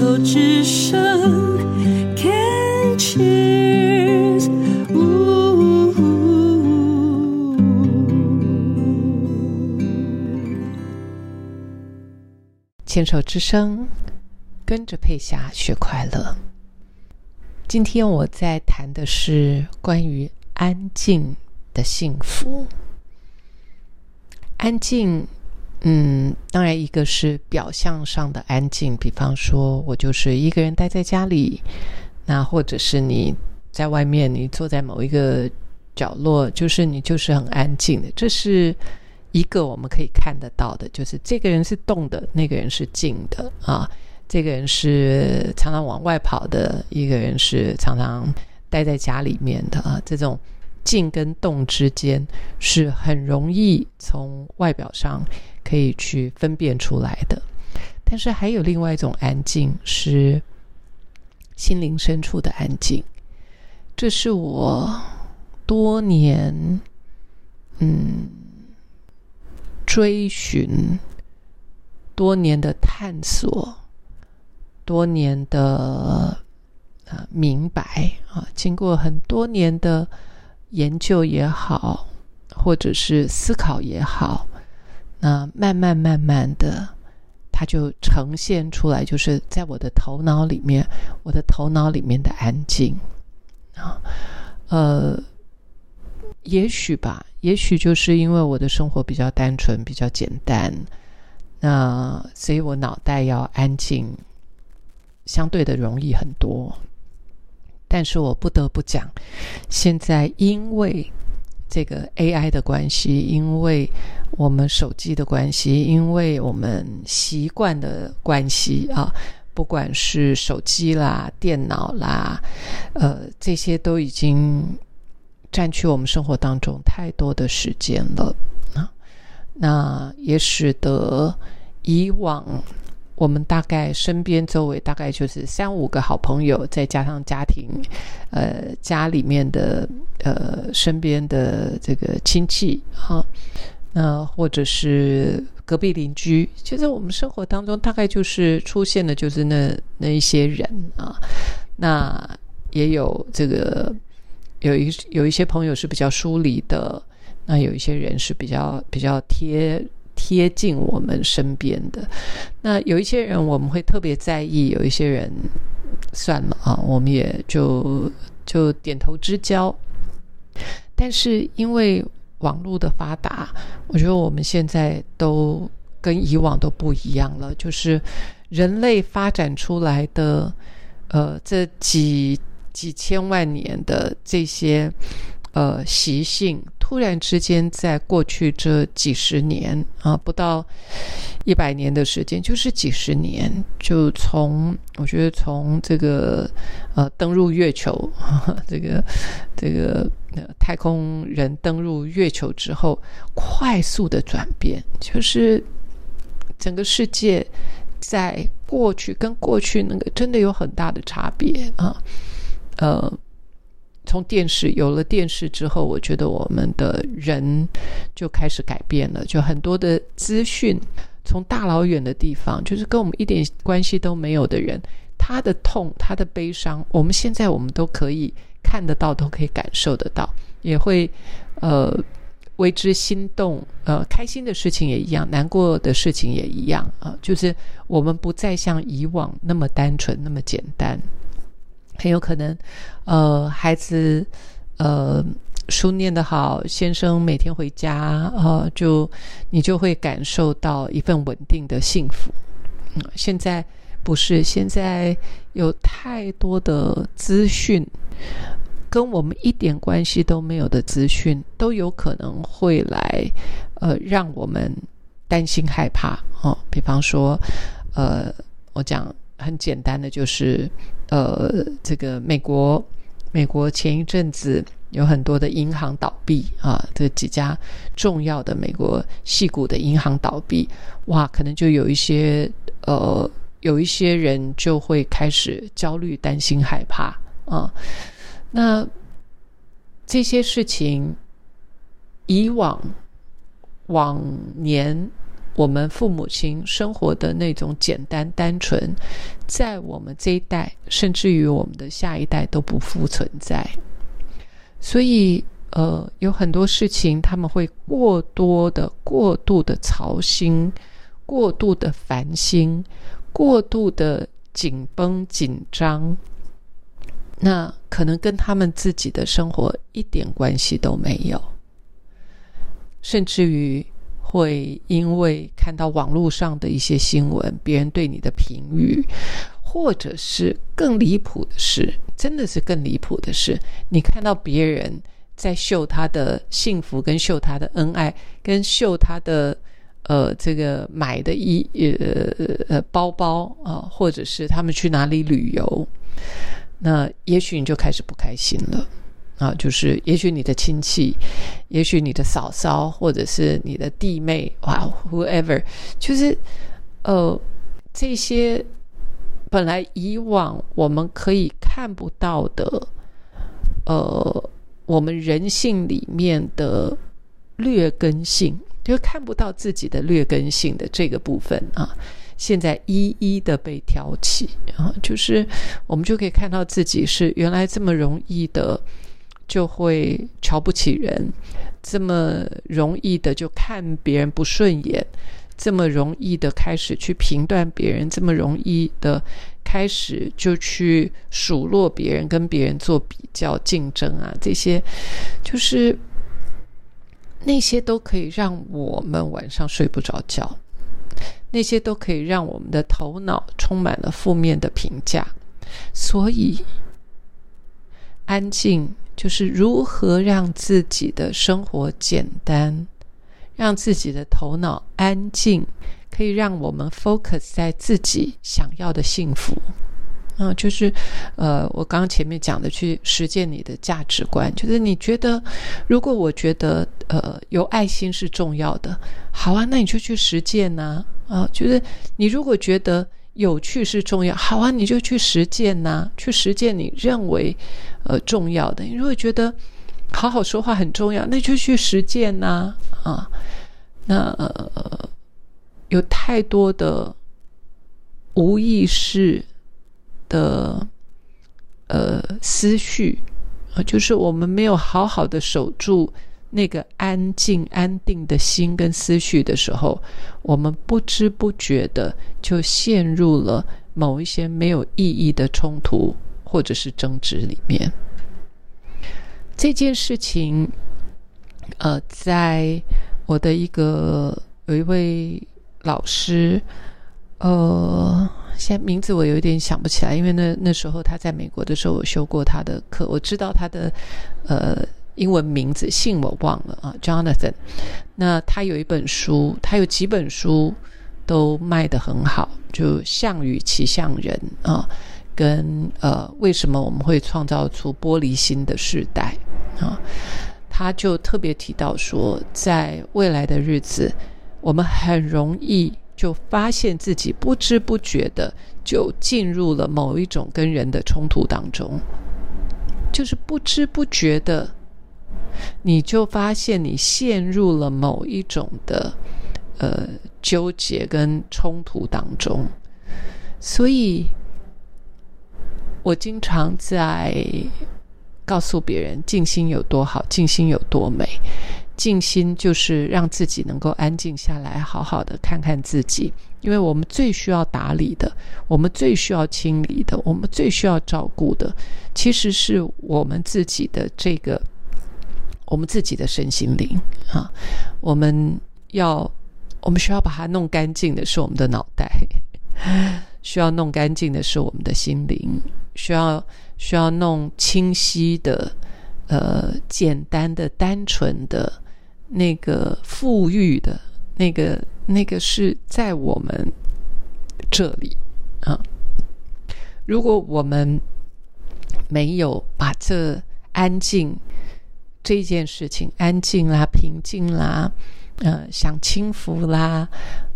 手之声，Can cheers。牵手之声，跟着佩霞学快乐。今天我在谈的是关于安静的幸福。安静，嗯，当然一个是表象上的安静，比方说我就是一个人待在家里，那或者是你在外面，你坐在某一个角落，就是你就是很安静的，这是一个我们可以看得到的，就是这个人是动的，那个人是静的啊。这个人是常常往外跑的，一个人是常常待在家里面的啊。这种静跟动之间是很容易从外表上可以去分辨出来的。但是还有另外一种安静，是心灵深处的安静。这是我多年嗯追寻、多年的探索。多年的呃明白啊，经过很多年的研究也好，或者是思考也好，那慢慢慢慢的，它就呈现出来，就是在我的头脑里面，我的头脑里面的安静啊，呃，也许吧，也许就是因为我的生活比较单纯，比较简单，那所以我脑袋要安静。相对的容易很多，但是我不得不讲，现在因为这个 AI 的关系，因为我们手机的关系，因为我们习惯的关系啊，不管是手机啦、电脑啦，呃，这些都已经占据我们生活当中太多的时间了啊，那也使得以往。我们大概身边周围大概就是三五个好朋友，再加上家庭，呃，家里面的呃身边的这个亲戚啊，那或者是隔壁邻居，其实我们生活当中大概就是出现的就是那那一些人啊，那也有这个有一有一些朋友是比较疏离的，那有一些人是比较比较贴。贴近我们身边的那有一些人，我们会特别在意；有一些人，算了啊，我们也就就点头之交。但是因为网络的发达，我觉得我们现在都跟以往都不一样了。就是人类发展出来的，呃，这几几千万年的这些。呃，习性突然之间，在过去这几十年啊，不到一百年的时间，就是几十年，就从我觉得从这个呃登陆月球，这个这个太空人登陆月球之后，快速的转变，就是整个世界在过去跟过去那个真的有很大的差别啊，呃。从电视有了电视之后，我觉得我们的人就开始改变了。就很多的资讯从大老远的地方，就是跟我们一点关系都没有的人，他的痛、他的悲伤，我们现在我们都可以看得到，都可以感受得到，也会呃为之心动。呃，开心的事情也一样，难过的事情也一样啊。就是我们不再像以往那么单纯、那么简单。很有可能，呃，孩子，呃，书念得好，先生每天回家，呃，就你就会感受到一份稳定的幸福。嗯，现在不是，现在有太多的资讯，跟我们一点关系都没有的资讯，都有可能会来，呃，让我们担心害怕。哦，比方说，呃，我讲很简单的就是。呃，这个美国，美国前一阵子有很多的银行倒闭啊，这几家重要的美国系股的银行倒闭，哇，可能就有一些呃，有一些人就会开始焦虑、担心、害怕啊。那这些事情，以往往年我们父母亲生活的那种简单单纯，在我们这一代，甚至于我们的下一代都不复存在。所以，呃，有很多事情他们会过多的、过度的操心，过度的烦心，过度的紧绷紧张。那可能跟他们自己的生活一点关系都没有，甚至于会因为看到网络上的一些新闻，别人对你的评语，或者是更离谱的是，真的是更离谱的是，你看到别人在秀他的幸福，跟秀他的恩爱，跟秀他的呃这个买的衣呃呃包包啊，或者是他们去哪里旅游。那也许你就开始不开心了啊！就是也许你的亲戚，也许你的嫂嫂，或者是你的弟妹，哇，whoever，就是呃，这些本来以往我们可以看不到的，呃，我们人性里面的劣根性，就看不到自己的劣根性的这个部分啊。现在一一的被挑起啊，就是我们就可以看到自己是原来这么容易的就会瞧不起人，这么容易的就看别人不顺眼，这么容易的开始去评断别人，这么容易的开始就去数落别人，跟别人做比较竞争啊，这些就是那些都可以让我们晚上睡不着觉。那些都可以让我们的头脑充满了负面的评价，所以安静就是如何让自己的生活简单，让自己的头脑安静，可以让我们 focus 在自己想要的幸福。啊，就是，呃，我刚刚前面讲的，去实践你的价值观，就是你觉得，如果我觉得，呃，有爱心是重要的，好啊，那你就去实践呐，啊，就是你如果觉得有趣是重要，好啊，你就去实践呐，去实践你认为，呃，重要的。你如果觉得好好说话很重要，那就去实践呐，啊，那呃，有太多的无意识。的呃思绪啊，就是我们没有好好的守住那个安静安定的心跟思绪的时候，我们不知不觉的就陷入了某一些没有意义的冲突或者是争执里面。这件事情，呃，在我的一个有一位老师，呃。现在名字我有一点想不起来，因为那那时候他在美国的时候，我修过他的课，我知道他的呃英文名字，姓我忘了啊，Jonathan。那他有一本书，他有几本书都卖得很好，就《项羽骑象人》啊，跟呃为什么我们会创造出玻璃心的时代啊，他就特别提到说，在未来的日子，我们很容易。就发现自己不知不觉的就进入了某一种跟人的冲突当中，就是不知不觉的，你就发现你陷入了某一种的呃纠结跟冲突当中。所以，我经常在告诉别人，静心有多好，静心有多美。静心就是让自己能够安静下来，好好的看看自己。因为我们最需要打理的，我们最需要清理的，我们最需要照顾的，其实是我们自己的这个，我们自己的身心灵啊。我们要，我们需要把它弄干净的是我们的脑袋，需要弄干净的是我们的心灵，需要需要弄清晰的，呃，简单的，单纯的。那个富裕的，那个那个是在我们这里啊。如果我们没有把这安静这件事情，安静啦、平静啦、呃，享清福啦，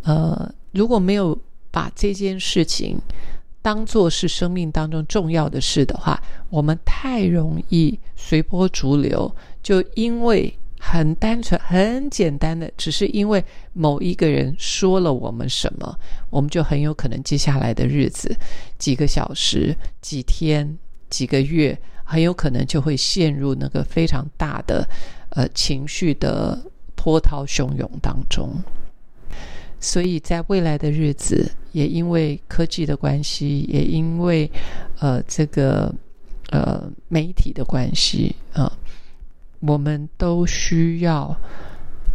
呃，如果没有把这件事情当做是生命当中重要的事的话，我们太容易随波逐流，就因为。很单纯、很简单的，只是因为某一个人说了我们什么，我们就很有可能接下来的日子、几个小时、几天、几个月，很有可能就会陷入那个非常大的呃情绪的波涛汹涌当中。所以在未来的日子，也因为科技的关系，也因为呃这个呃媒体的关系啊，我们都需要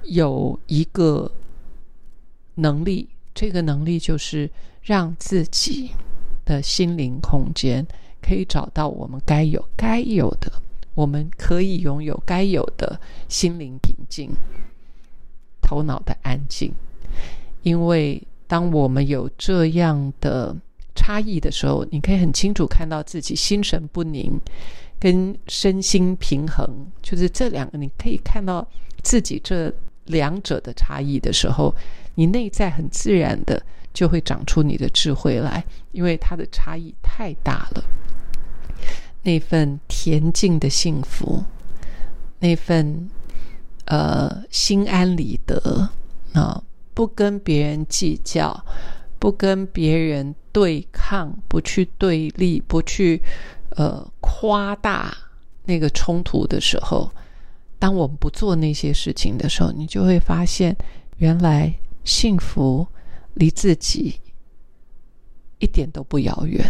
有一个能力，这个能力就是让自己的心灵空间可以找到我们该有、该有的，我们可以拥有该有的心灵平静、头脑的安静。因为当我们有这样的差异的时候，你可以很清楚看到自己心神不宁，跟身心平衡，就是这两个，你可以看到自己这两者的差异的时候，你内在很自然的就会长出你的智慧来，因为它的差异太大了。那份恬静的幸福，那份呃心安理得啊。不跟别人计较，不跟别人对抗，不去对立，不去呃夸大那个冲突的时候，当我们不做那些事情的时候，你就会发现，原来幸福离自己一点都不遥远。